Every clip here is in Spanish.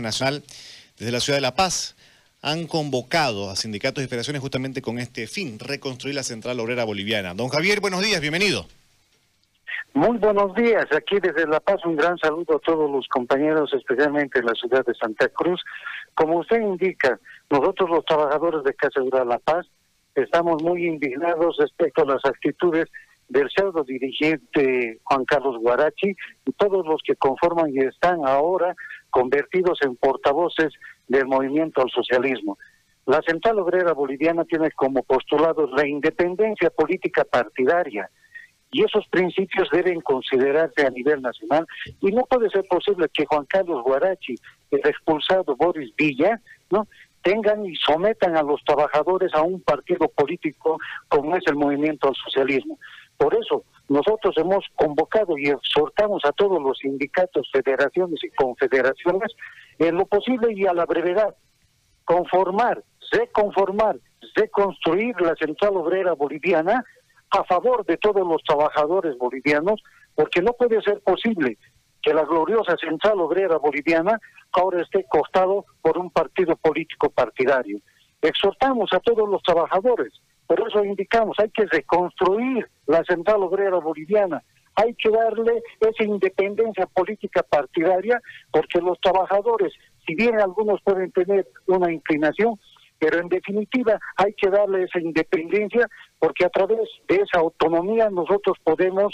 Nacional desde la ciudad de La Paz han convocado a sindicatos y federaciones justamente con este fin, reconstruir la central obrera boliviana. Don Javier, buenos días, bienvenido. Muy buenos días, aquí desde La Paz un gran saludo a todos los compañeros, especialmente en la ciudad de Santa Cruz. Como usted indica, nosotros los trabajadores de Casa de La Paz estamos muy indignados respecto a las actitudes del pseudo dirigente Juan Carlos Guarachi y todos los que conforman y están ahora convertidos en portavoces del movimiento al socialismo. La Central Obrera Boliviana tiene como postulado la independencia política partidaria y esos principios deben considerarse a nivel nacional y no puede ser posible que Juan Carlos Guarachi, el expulsado Boris Villa, no tengan y sometan a los trabajadores a un partido político como es el movimiento al socialismo. Por eso, nosotros hemos convocado y exhortamos a todos los sindicatos, federaciones y confederaciones en lo posible y a la brevedad, conformar, reconformar, reconstruir la central obrera boliviana a favor de todos los trabajadores bolivianos, porque no puede ser posible que la gloriosa central obrera boliviana ahora esté costado por un partido político partidario. Exhortamos a todos los trabajadores por eso indicamos, hay que reconstruir la central obrera boliviana, hay que darle esa independencia política partidaria, porque los trabajadores, si bien algunos pueden tener una inclinación, pero en definitiva hay que darle esa independencia, porque a través de esa autonomía nosotros podemos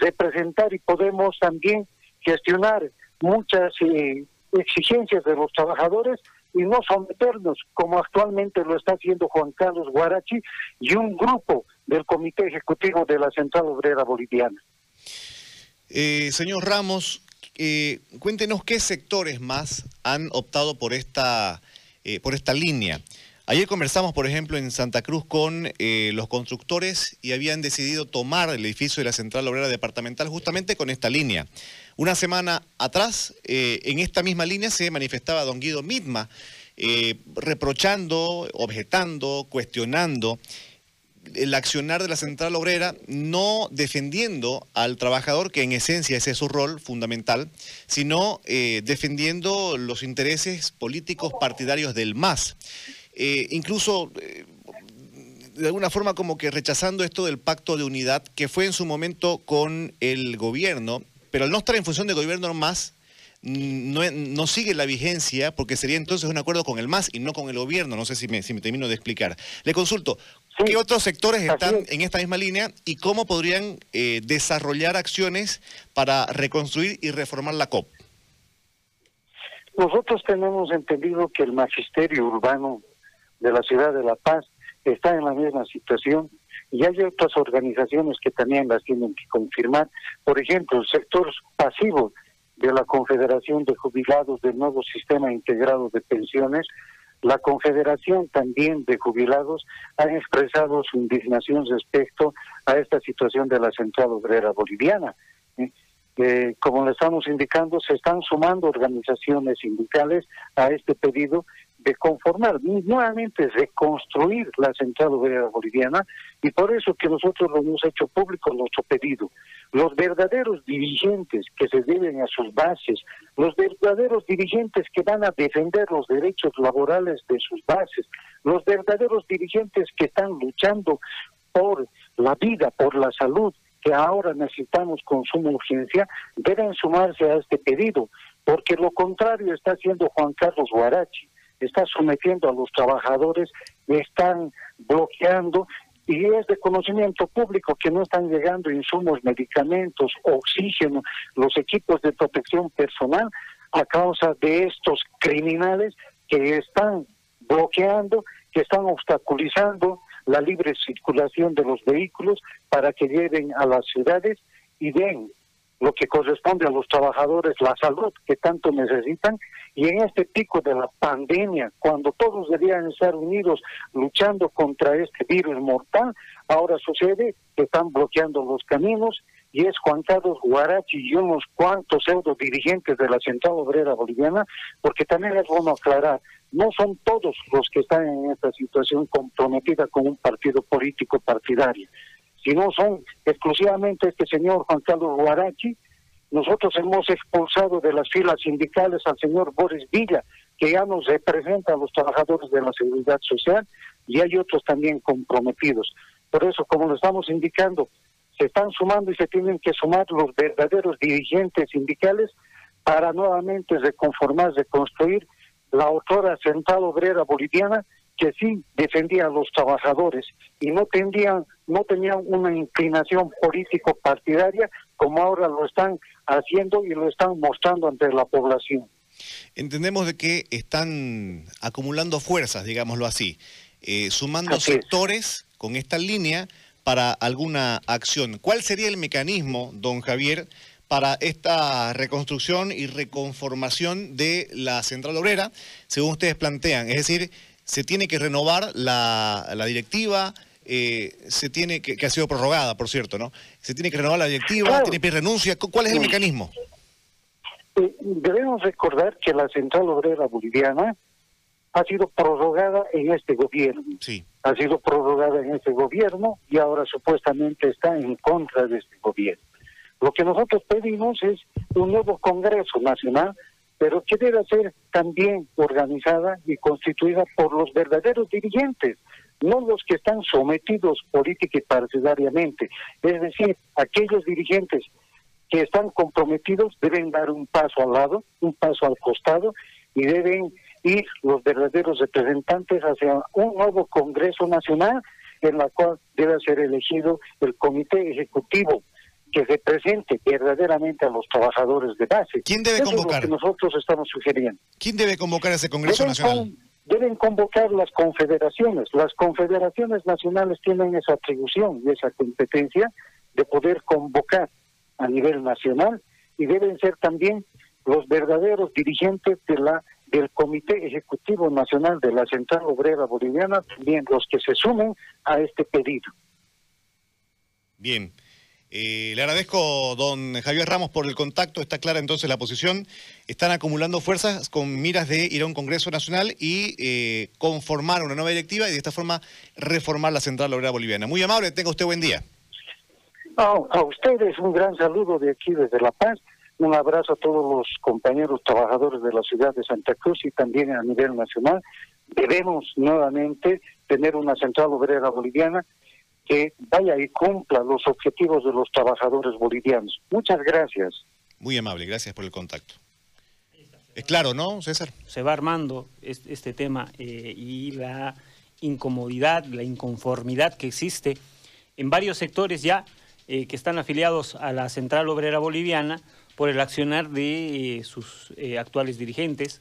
representar y podemos también gestionar muchas eh, exigencias de los trabajadores y no someternos como actualmente lo está haciendo Juan Carlos Guarachi y un grupo del Comité Ejecutivo de la Central Obrera Boliviana. Eh, señor Ramos, eh, cuéntenos qué sectores más han optado por esta, eh, por esta línea. Ayer conversamos, por ejemplo, en Santa Cruz con los constructores y habían decidido tomar el edificio de la Central Obrera Departamental justamente con esta línea. Una semana atrás, eh, en esta misma línea se manifestaba don Guido Mitma, eh, reprochando, objetando, cuestionando el accionar de la central obrera, no defendiendo al trabajador, que en esencia ese es su rol fundamental, sino eh, defendiendo los intereses políticos partidarios del MAS. incluso de alguna forma como que rechazando esto del pacto de unidad que fue en su momento con el gobierno pero al no estar en función de gobierno más, no, sigue la vigencia porque sería entonces un acuerdo con el MAS y no con el gobierno. No sé si me, si me termino de explicar. Le consulto, ¿qué otros sectores están en esta misma línea y cómo podrían eh, desarrollar acciones para reconstruir y reformar la COP? Nosotros tenemos entendido que el magisterio urbano de la ciudad de La Paz está en la misma situación y hay otras organizaciones que también las tienen que confirmar. Por ejemplo, el sector pasivo de la Confederación de Jubilados del nuevo Sistema Integrado de Pensiones, la Confederación también de Jubilados han expresado su indignación respecto a esta situación de la Central Obrera Boliviana. ¿eh? Eh, como le estamos indicando, se están sumando organizaciones sindicales a este pedido de conformar, nuevamente reconstruir la central obrera boliviana y por eso que nosotros lo hemos hecho público nuestro pedido. Los verdaderos dirigentes que se deben a sus bases, los verdaderos dirigentes que van a defender los derechos laborales de sus bases, los verdaderos dirigentes que están luchando por la vida, por la salud, que ahora necesitamos con suma urgencia, deben sumarse a este pedido, porque lo contrario está haciendo Juan Carlos Guarachi está sometiendo a los trabajadores, están bloqueando y es de conocimiento público que no están llegando insumos, medicamentos, oxígeno, los equipos de protección personal a causa de estos criminales que están bloqueando, que están obstaculizando la libre circulación de los vehículos para que lleguen a las ciudades y den lo que corresponde a los trabajadores, la salud que tanto necesitan, y en este pico de la pandemia, cuando todos debían estar unidos luchando contra este virus mortal, ahora sucede que están bloqueando los caminos y es Juan Carlos Guarachi y unos cuantos pseudo dirigentes de la Central Obrera Boliviana, porque también es bueno aclarar, no son todos los que están en esta situación comprometida con un partido político partidario si no son exclusivamente este señor Juan Carlos Guarachi nosotros hemos expulsado de las filas sindicales al señor Boris Villa, que ya nos representa a los trabajadores de la seguridad social, y hay otros también comprometidos. Por eso, como lo estamos indicando, se están sumando y se tienen que sumar los verdaderos dirigentes sindicales para nuevamente reconformar, reconstruir la autora central obrera boliviana que sí defendía a los trabajadores y no tenían, no tenían una inclinación político partidaria como ahora lo están haciendo y lo están mostrando ante la población. Entendemos de que están acumulando fuerzas, digámoslo así, eh, sumando sectores con esta línea para alguna acción. ¿Cuál sería el mecanismo, don Javier, para esta reconstrucción y reconformación de la central obrera, según ustedes plantean? Es decir, se tiene que renovar la, directiva, eh, se tiene que, que, ha sido prorrogada, por cierto, ¿no? Se tiene que renovar la directiva, tiene que renuncia. ¿Cuál es el mecanismo? Eh, debemos recordar que la central obrera boliviana ha sido prorrogada en este gobierno. Sí. Ha sido prorrogada en este gobierno y ahora supuestamente está en contra de este gobierno. Lo que nosotros pedimos es un nuevo Congreso Nacional, pero que debe ser también organizada y constituida por los verdaderos dirigentes, no los que están sometidos política y partidariamente. Es decir, aquellos dirigentes que están comprometidos deben dar un paso al lado, un paso al costado y deben ir los verdaderos representantes hacia un nuevo Congreso Nacional en la cual debe ser elegido el Comité Ejecutivo que represente verdaderamente a los trabajadores de base. ¿Quién debe convocar? Es lo que nosotros estamos sugiriendo. ¿Quién debe convocar a ese Congreso Nacional? deben convocar las confederaciones. Las confederaciones nacionales tienen esa atribución y esa competencia de poder convocar a nivel nacional y deben ser también los verdaderos dirigentes de la del Comité Ejecutivo Nacional de la Central Obrera Boliviana, también los que se sumen a este pedido. Bien. Eh, le agradezco, don Javier Ramos, por el contacto. Está clara entonces la posición. Están acumulando fuerzas con miras de ir a un Congreso Nacional y eh, conformar una nueva directiva y de esta forma reformar la Central Obrera Boliviana. Muy amable, tenga usted buen día. a ustedes un gran saludo de aquí desde La Paz un abrazo a todos los compañeros trabajadores de la ciudad de Santa Cruz y también a nivel nacional. Debemos nuevamente tener una central obrera boliviana que vaya y cumpla los objetivos de los trabajadores bolivianos. Muchas gracias. Muy amable, gracias por el contacto. Es claro, ¿no, César? Se va armando este, tema eh, y la incomodidad, la inconformidad que existe en varios sectores ya eh, que están afiliados a la Central Obrera Boliviana por el accionar de eh, sus eh, actuales dirigentes,